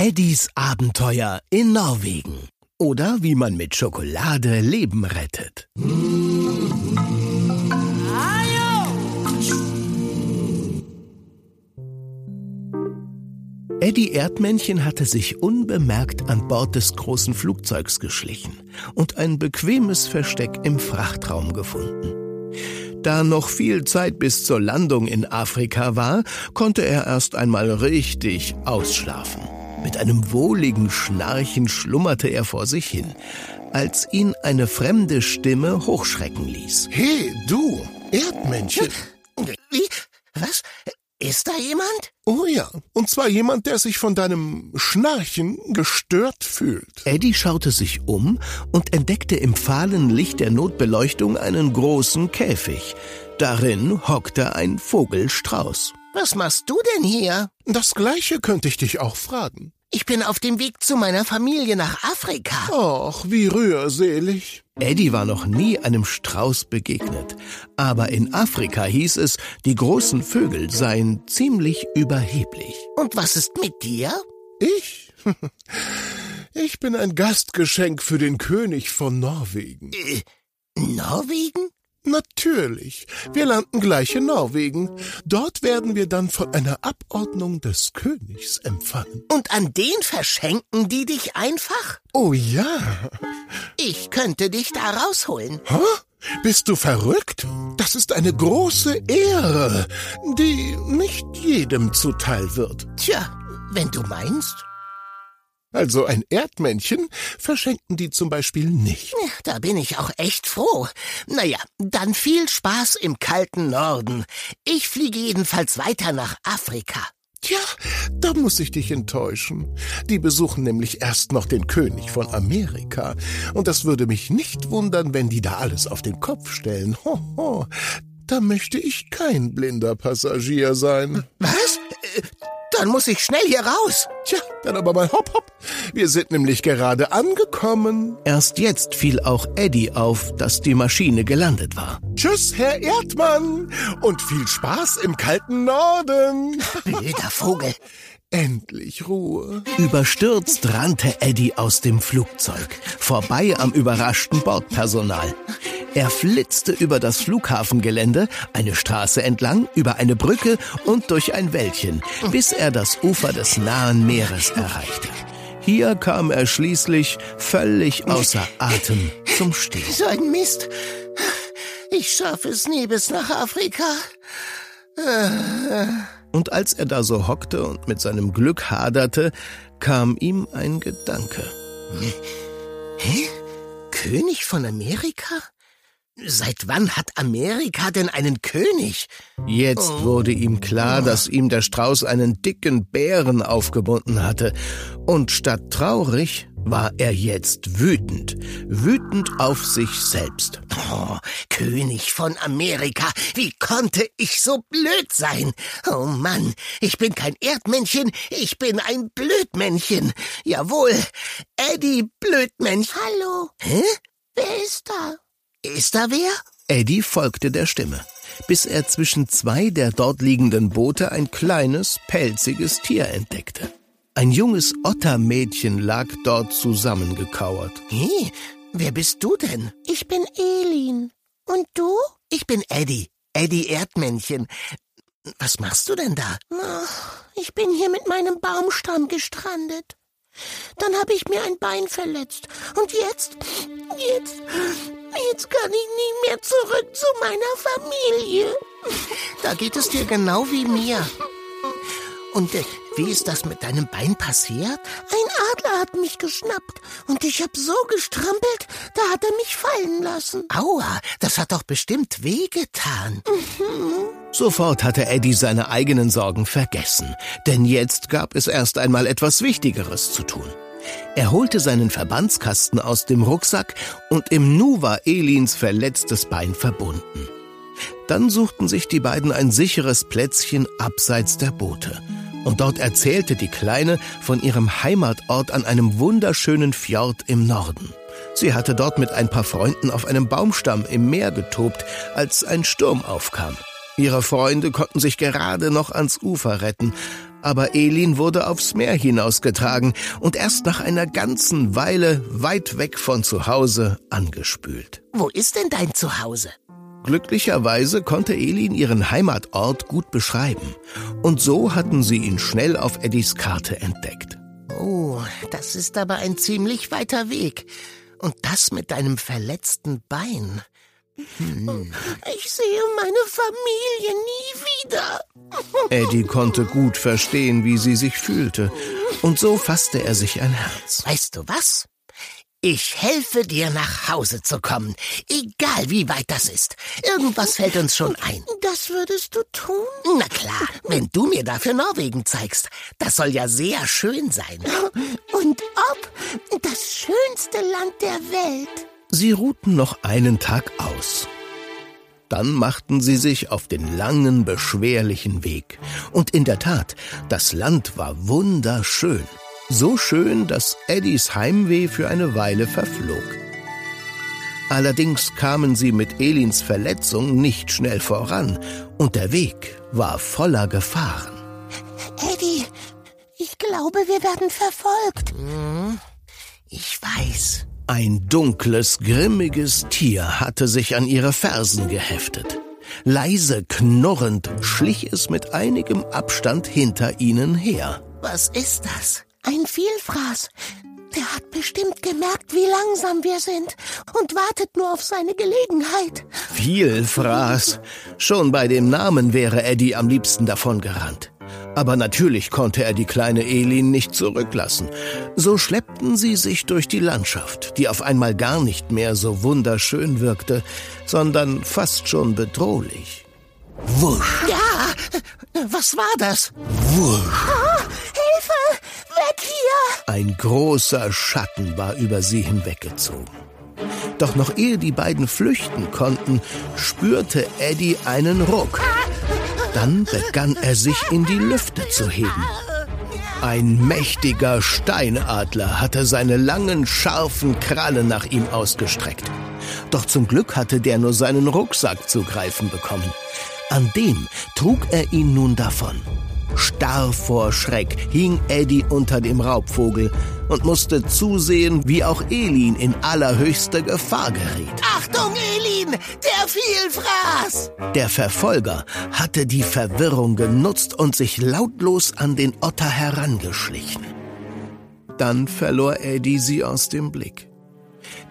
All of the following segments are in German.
Eddies Abenteuer in Norwegen. Oder wie man mit Schokolade Leben rettet. Eddie Erdmännchen hatte sich unbemerkt an Bord des großen Flugzeugs geschlichen und ein bequemes Versteck im Frachtraum gefunden. Da noch viel Zeit bis zur Landung in Afrika war, konnte er erst einmal richtig ausschlafen. Mit einem wohligen Schnarchen schlummerte er vor sich hin, als ihn eine fremde Stimme hochschrecken ließ. Hey, du, Erdmännchen. Wie? Was? Ist da jemand? Oh ja, und zwar jemand, der sich von deinem Schnarchen gestört fühlt. Eddie schaute sich um und entdeckte im fahlen Licht der Notbeleuchtung einen großen Käfig. Darin hockte ein Vogelstrauß. Was machst du denn hier? Das gleiche könnte ich dich auch fragen. Ich bin auf dem Weg zu meiner Familie nach Afrika. Ach, wie rührselig. Eddie war noch nie einem Strauß begegnet. Aber in Afrika hieß es, die großen Vögel seien ziemlich überheblich. Und was ist mit dir? Ich? Ich bin ein Gastgeschenk für den König von Norwegen. Äh, Norwegen? Natürlich. Wir landen gleich in Norwegen. Dort werden wir dann von einer Abordnung des Königs empfangen. Und an den verschenken die dich einfach? Oh ja. Ich könnte dich da rausholen. Hä? Bist du verrückt? Das ist eine große Ehre, die nicht jedem zuteil wird. Tja, wenn du meinst. Also ein Erdmännchen verschenken die zum Beispiel nicht. Da bin ich auch echt froh. Naja, dann viel Spaß im kalten Norden. Ich fliege jedenfalls weiter nach Afrika. Tja, da muss ich dich enttäuschen. Die besuchen nämlich erst noch den König von Amerika. Und das würde mich nicht wundern, wenn die da alles auf den Kopf stellen. Ho, ho. Da möchte ich kein blinder Passagier sein. Was? Dann muss ich schnell hier raus. Tja, dann aber mal hopp, hopp. Wir sind nämlich gerade angekommen. Erst jetzt fiel auch Eddie auf, dass die Maschine gelandet war. Tschüss, Herr Erdmann. Und viel Spaß im kalten Norden. Blöder Vogel. Endlich Ruhe. Überstürzt rannte Eddie aus dem Flugzeug, vorbei am überraschten Bordpersonal. Er flitzte über das Flughafengelände, eine Straße entlang, über eine Brücke und durch ein Wäldchen, bis er das Ufer des nahen Meeres erreichte. Hier kam er schließlich völlig außer Atem zum Stehen. So ein Mist. Ich schaffe es nie bis nach Afrika. Und als er da so hockte und mit seinem Glück haderte, kam ihm ein Gedanke. Hä? König von Amerika? Seit wann hat Amerika denn einen König? Jetzt wurde ihm klar, dass ihm der Strauß einen dicken Bären aufgebunden hatte. Und statt traurig war er jetzt wütend. Wütend auf sich selbst. Oh, König von Amerika, wie konnte ich so blöd sein? Oh Mann, ich bin kein Erdmännchen, ich bin ein Blödmännchen. Jawohl, Eddie Blödmännchen. Hallo? Hä? Wer ist da? Ist da wer? Eddie folgte der Stimme, bis er zwischen zwei der dort liegenden Boote ein kleines, pelziges Tier entdeckte. Ein junges Ottermädchen lag dort zusammengekauert. Hey, wer bist du denn? Ich bin Elin. Und du? Ich bin Eddie. Eddie Erdmännchen. Was machst du denn da? Ich bin hier mit meinem Baumstamm gestrandet. Dann habe ich mir ein Bein verletzt. Und jetzt, jetzt, jetzt kann ich nie mehr zurück zu meiner Familie. Da geht es dir genau wie mir. Und wie ist das mit deinem Bein passiert? Ein Adler hat mich geschnappt und ich hab so gestrampelt, da hat er mich fallen lassen. Aua, das hat doch bestimmt wehgetan. Sofort hatte Eddie seine eigenen Sorgen vergessen, denn jetzt gab es erst einmal etwas Wichtigeres zu tun. Er holte seinen Verbandskasten aus dem Rucksack und im Nu war Elins verletztes Bein verbunden. Dann suchten sich die beiden ein sicheres Plätzchen abseits der Boote. Und dort erzählte die Kleine von ihrem Heimatort an einem wunderschönen Fjord im Norden. Sie hatte dort mit ein paar Freunden auf einem Baumstamm im Meer getobt, als ein Sturm aufkam. Ihre Freunde konnten sich gerade noch ans Ufer retten, Aber Elin wurde aufs Meer hinausgetragen und erst nach einer ganzen Weile weit weg von zu Hause angespült. Wo ist denn dein Zuhause? Glücklicherweise konnte Elin ihren Heimatort gut beschreiben. Und so hatten sie ihn schnell auf Eddies Karte entdeckt. Oh, das ist aber ein ziemlich weiter Weg. Und das mit deinem verletzten Bein. Hm. Ich sehe meine Familie nie wieder. Eddie konnte gut verstehen, wie sie sich fühlte. Und so fasste er sich ein Herz. Weißt du was? Ich helfe dir nach Hause zu kommen, egal wie weit das ist. Irgendwas fällt uns schon ein. Das würdest du tun? Na klar, wenn du mir dafür Norwegen zeigst. Das soll ja sehr schön sein. Und ob das schönste Land der Welt. Sie ruhten noch einen Tag aus. Dann machten sie sich auf den langen, beschwerlichen Weg. Und in der Tat, das Land war wunderschön. So schön, dass Eddies Heimweh für eine Weile verflog. Allerdings kamen sie mit Elins Verletzung nicht schnell voran und der Weg war voller Gefahren. Eddie, ich glaube, wir werden verfolgt. Hm, ich weiß. Ein dunkles, grimmiges Tier hatte sich an ihre Fersen geheftet. Leise knurrend schlich es mit einigem Abstand hinter ihnen her. Was ist das? Ein Vielfraß. Der hat bestimmt gemerkt, wie langsam wir sind und wartet nur auf seine Gelegenheit. Vielfraß. Schon bei dem Namen wäre Eddie am liebsten davongerannt. Aber natürlich konnte er die kleine Elin nicht zurücklassen. So schleppten sie sich durch die Landschaft, die auf einmal gar nicht mehr so wunderschön wirkte, sondern fast schon bedrohlich. Wusch. Ja, was war das? Wusch. Hier! Ein großer Schatten war über sie hinweggezogen. Doch noch ehe die beiden flüchten konnten, spürte Eddie einen Ruck. Dann begann er sich in die Lüfte zu heben. Ein mächtiger Steinadler hatte seine langen, scharfen Krallen nach ihm ausgestreckt. Doch zum Glück hatte der nur seinen Rucksack zu greifen bekommen. An dem trug er ihn nun davon. Starr vor Schreck hing Eddie unter dem Raubvogel und musste zusehen, wie auch Elin in allerhöchste Gefahr geriet. Achtung, Elin! Der Vielfraß! Der Verfolger hatte die Verwirrung genutzt und sich lautlos an den Otter herangeschlichen. Dann verlor Eddie sie aus dem Blick.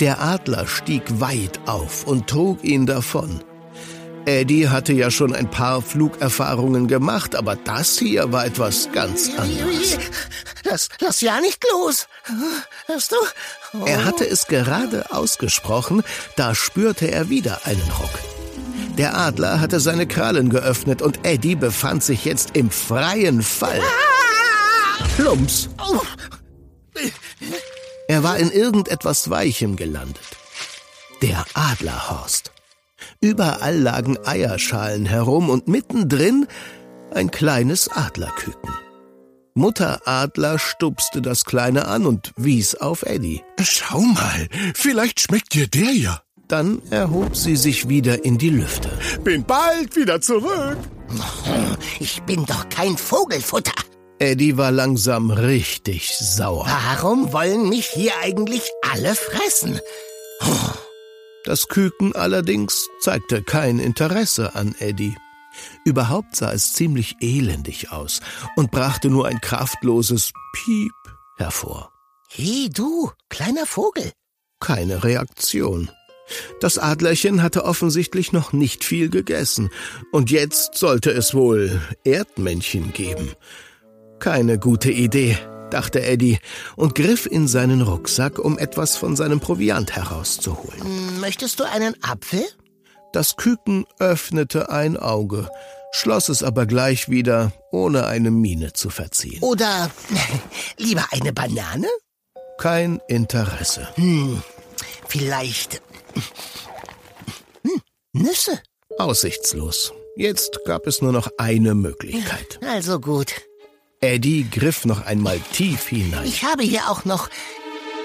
Der Adler stieg weit auf und trug ihn davon. Eddie hatte ja schon ein paar Flugerfahrungen gemacht, aber das hier war etwas ganz anderes. Lass, lass ja nicht los. Hörst du? Oh. Er hatte es gerade ausgesprochen, da spürte er wieder einen Ruck. Der Adler hatte seine Krallen geöffnet und Eddie befand sich jetzt im freien Fall. Plumps. Er war in irgendetwas Weichem gelandet. Der Adlerhorst. Überall lagen Eierschalen herum und mittendrin ein kleines Adlerküken. Mutter Adler stupste das Kleine an und wies auf Eddie. Schau mal, vielleicht schmeckt dir der ja. Dann erhob sie sich wieder in die Lüfte. Bin bald wieder zurück. Ich bin doch kein Vogelfutter. Eddie war langsam richtig sauer. Warum wollen mich hier eigentlich alle fressen? Das Küken allerdings zeigte kein Interesse an Eddie. Überhaupt sah es ziemlich elendig aus und brachte nur ein kraftloses Piep hervor. Hey du, kleiner Vogel. Keine Reaktion. Das Adlerchen hatte offensichtlich noch nicht viel gegessen, und jetzt sollte es wohl Erdmännchen geben. Keine gute Idee, dachte Eddie und griff in seinen Rucksack, um etwas von seinem Proviant herauszuholen. Möchtest du einen Apfel? Das Küken öffnete ein Auge, schloss es aber gleich wieder, ohne eine Miene zu verziehen. Oder lieber eine Banane? Kein Interesse. Hm, vielleicht hm, Nüsse? Aussichtslos. Jetzt gab es nur noch eine Möglichkeit. Also gut. Eddie griff noch einmal tief hinein. Ich habe hier auch noch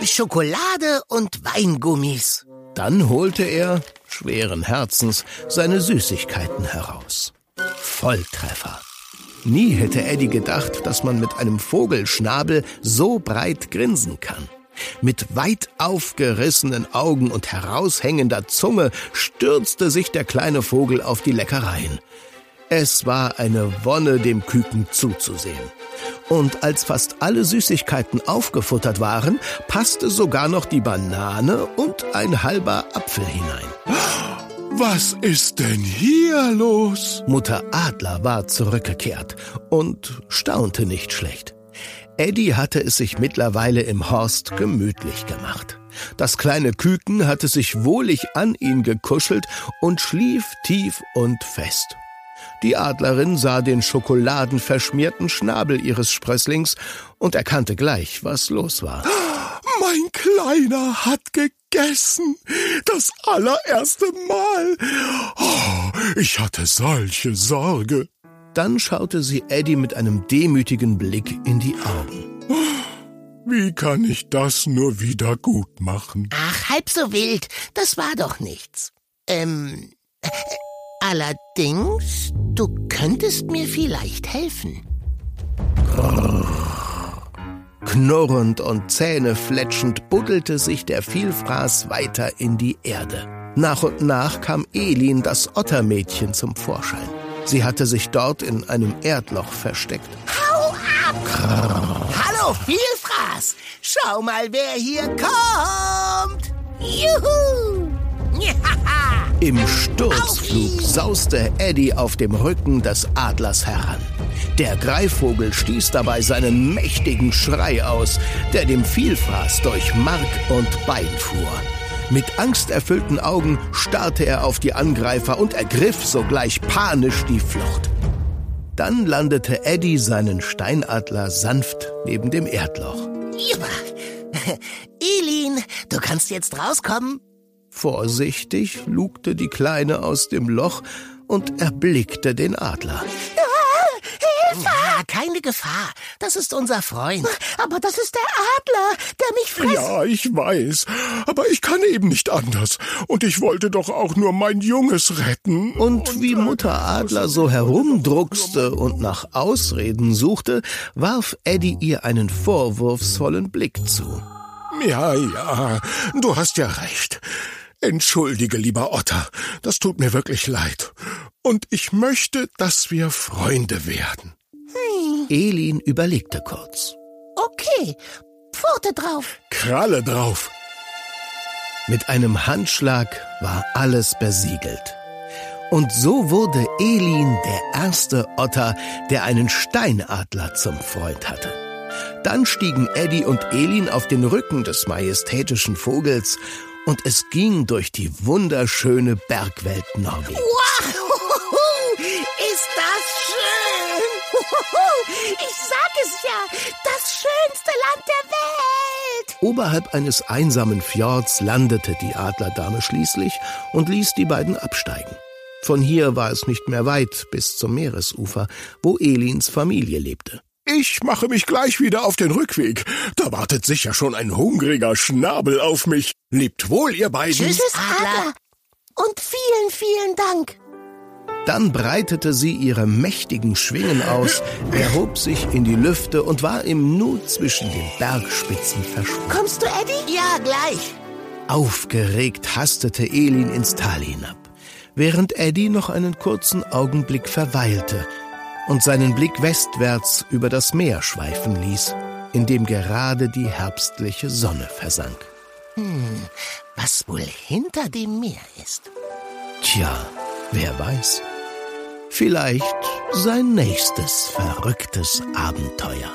Schokolade und Weingummis. Dann holte er, schweren Herzens, seine Süßigkeiten heraus. Volltreffer. Nie hätte Eddie gedacht, dass man mit einem Vogelschnabel so breit grinsen kann. Mit weit aufgerissenen Augen und heraushängender Zunge stürzte sich der kleine Vogel auf die Leckereien. Es war eine Wonne, dem Küken zuzusehen. Und als fast alle Süßigkeiten aufgefuttert waren, passte sogar noch die Banane und ein halber Apfel hinein. Was ist denn hier los? Mutter Adler war zurückgekehrt und staunte nicht schlecht. Eddie hatte es sich mittlerweile im Horst gemütlich gemacht. Das kleine Küken hatte sich wohlig an ihn gekuschelt und schlief tief und fest. Die Adlerin sah den schokoladenverschmierten Schnabel ihres Sprösslings und erkannte gleich, was los war. Mein Kleiner hat gegessen. Das allererste Mal. Oh, ich hatte solche Sorge. Dann schaute sie Eddie mit einem demütigen Blick in die Augen. Wie kann ich das nur wieder gut machen? Ach, halb so wild. Das war doch nichts. Ähm, äh, allerdings, du könntest mir vielleicht helfen. Knurrend und zähnefletschend buddelte sich der Vielfraß weiter in die Erde. Nach und nach kam Elin, das Ottermädchen, zum Vorschein. Sie hatte sich dort in einem Erdloch versteckt. Hau ab! Hallo, Vielfraß! Schau mal, wer hier kommt! Juhu! Im Sturzflug sauste Eddie auf dem Rücken des Adlers heran. Der Greifvogel stieß dabei seinen mächtigen Schrei aus, der dem Vielfraß durch Mark und Bein fuhr. Mit angsterfüllten Augen starrte er auf die Angreifer und ergriff sogleich panisch die Flucht. Dann landete Eddie seinen Steinadler sanft neben dem Erdloch. Elin, du kannst jetzt rauskommen. Vorsichtig lugte die Kleine aus dem Loch und erblickte den Adler. Hilfe! Ja, keine Gefahr. Das ist unser Freund. Aber das ist der Adler, der mich frisst. Ja, ich weiß. Aber ich kann eben nicht anders. Und ich wollte doch auch nur mein Junges retten. Und wie Mutter Adler so herumdruckste und nach Ausreden suchte, warf Eddie ihr einen vorwurfsvollen Blick zu. Ja, ja, du hast ja recht. Entschuldige, lieber Otter, das tut mir wirklich leid. Und ich möchte, dass wir Freunde werden. Hm. Elin überlegte kurz. Okay, Pfote drauf. Kralle drauf. Mit einem Handschlag war alles besiegelt. Und so wurde Elin der erste Otter, der einen Steinadler zum Freund hatte. Dann stiegen Eddie und Elin auf den Rücken des majestätischen Vogels und es ging durch die wunderschöne Bergwelt Norwegens. Wow, ist das schön! Ich sag es ja, das schönste Land der Welt! Oberhalb eines einsamen Fjords landete die Adlerdame schließlich und ließ die beiden absteigen. Von hier war es nicht mehr weit bis zum Meeresufer, wo Elins Familie lebte. Ich mache mich gleich wieder auf den Rückweg. Da wartet sicher schon ein hungriger Schnabel auf mich. Lebt wohl, ihr beiden. Tschüss, Adler. Und vielen, vielen Dank. Dann breitete sie ihre mächtigen Schwingen aus, erhob sich in die Lüfte und war im Nu zwischen den Bergspitzen verschwunden. Kommst du, Eddie? Ja, gleich. Aufgeregt hastete Elin ins Tal hinab, während Eddie noch einen kurzen Augenblick verweilte und seinen Blick westwärts über das Meer schweifen ließ, in dem gerade die herbstliche Sonne versank. Hm, was wohl hinter dem Meer ist? Tja, wer weiß. Vielleicht sein nächstes verrücktes Abenteuer.